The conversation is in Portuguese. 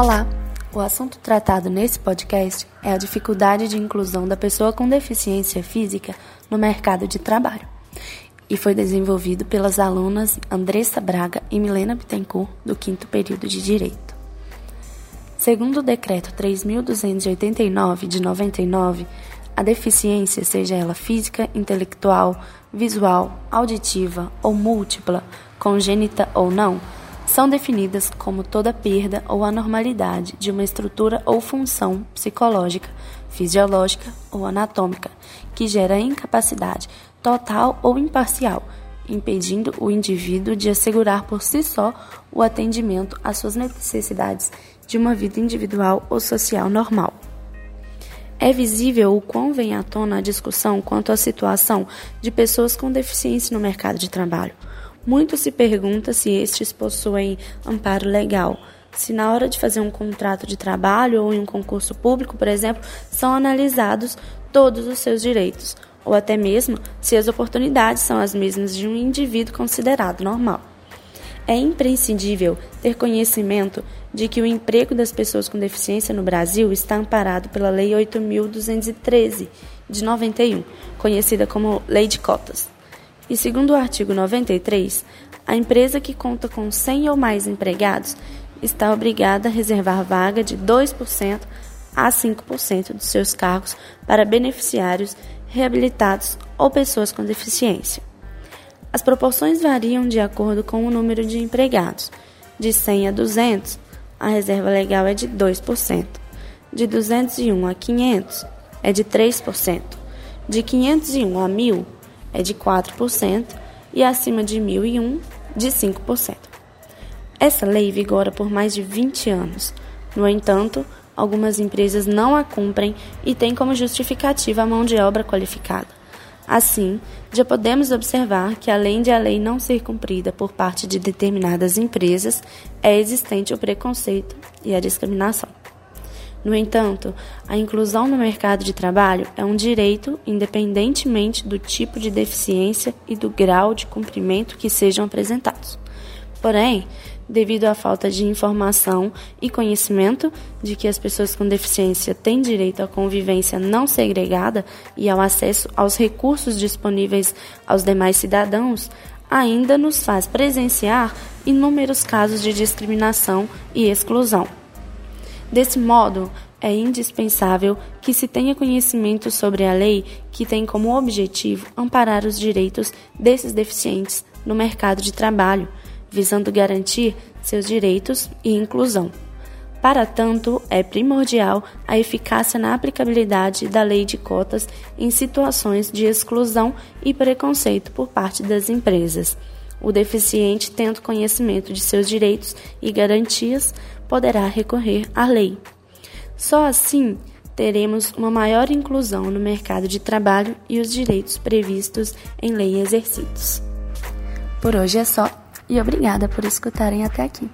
Olá! O assunto tratado nesse podcast é a dificuldade de inclusão da pessoa com deficiência física no mercado de trabalho e foi desenvolvido pelas alunas Andressa Braga e Milena Bittencourt, do quinto período de Direito. Segundo o Decreto 3.289 de 99, a deficiência, seja ela física, intelectual, visual, auditiva ou múltipla, congênita ou não, são definidas como toda perda ou anormalidade de uma estrutura ou função psicológica, fisiológica ou anatômica que gera incapacidade total ou imparcial, impedindo o indivíduo de assegurar por si só o atendimento às suas necessidades de uma vida individual ou social normal. É visível o quão vem à tona a discussão quanto à situação de pessoas com deficiência no mercado de trabalho muito se pergunta se estes possuem amparo legal. Se na hora de fazer um contrato de trabalho ou em um concurso público, por exemplo, são analisados todos os seus direitos, ou até mesmo se as oportunidades são as mesmas de um indivíduo considerado normal. É imprescindível ter conhecimento de que o emprego das pessoas com deficiência no Brasil está amparado pela Lei 8.213 de 91, conhecida como Lei de Cotas. E segundo o artigo 93, a empresa que conta com 100 ou mais empregados está obrigada a reservar vaga de 2% a 5% dos seus cargos para beneficiários reabilitados ou pessoas com deficiência. As proporções variam de acordo com o número de empregados. De 100 a 200, a reserva legal é de 2%. De 201 a 500, é de 3%. De 501 a 1000, é de 4% e acima de 1.001, de 5%. Essa lei vigora por mais de 20 anos. No entanto, algumas empresas não a cumprem e têm como justificativa a mão de obra qualificada. Assim, já podemos observar que, além de a lei não ser cumprida por parte de determinadas empresas, é existente o preconceito e a discriminação. No entanto, a inclusão no mercado de trabalho é um direito independentemente do tipo de deficiência e do grau de cumprimento que sejam apresentados. Porém, devido à falta de informação e conhecimento de que as pessoas com deficiência têm direito à convivência não segregada e ao acesso aos recursos disponíveis aos demais cidadãos, ainda nos faz presenciar inúmeros casos de discriminação e exclusão. Desse modo, é indispensável que se tenha conhecimento sobre a lei que tem como objetivo amparar os direitos desses deficientes no mercado de trabalho, visando garantir seus direitos e inclusão. Para tanto, é primordial a eficácia na aplicabilidade da lei de cotas em situações de exclusão e preconceito por parte das empresas. O deficiente, tendo conhecimento de seus direitos e garantias, poderá recorrer à lei. Só assim teremos uma maior inclusão no mercado de trabalho e os direitos previstos em lei exercidos. Por hoje é só e obrigada por escutarem até aqui.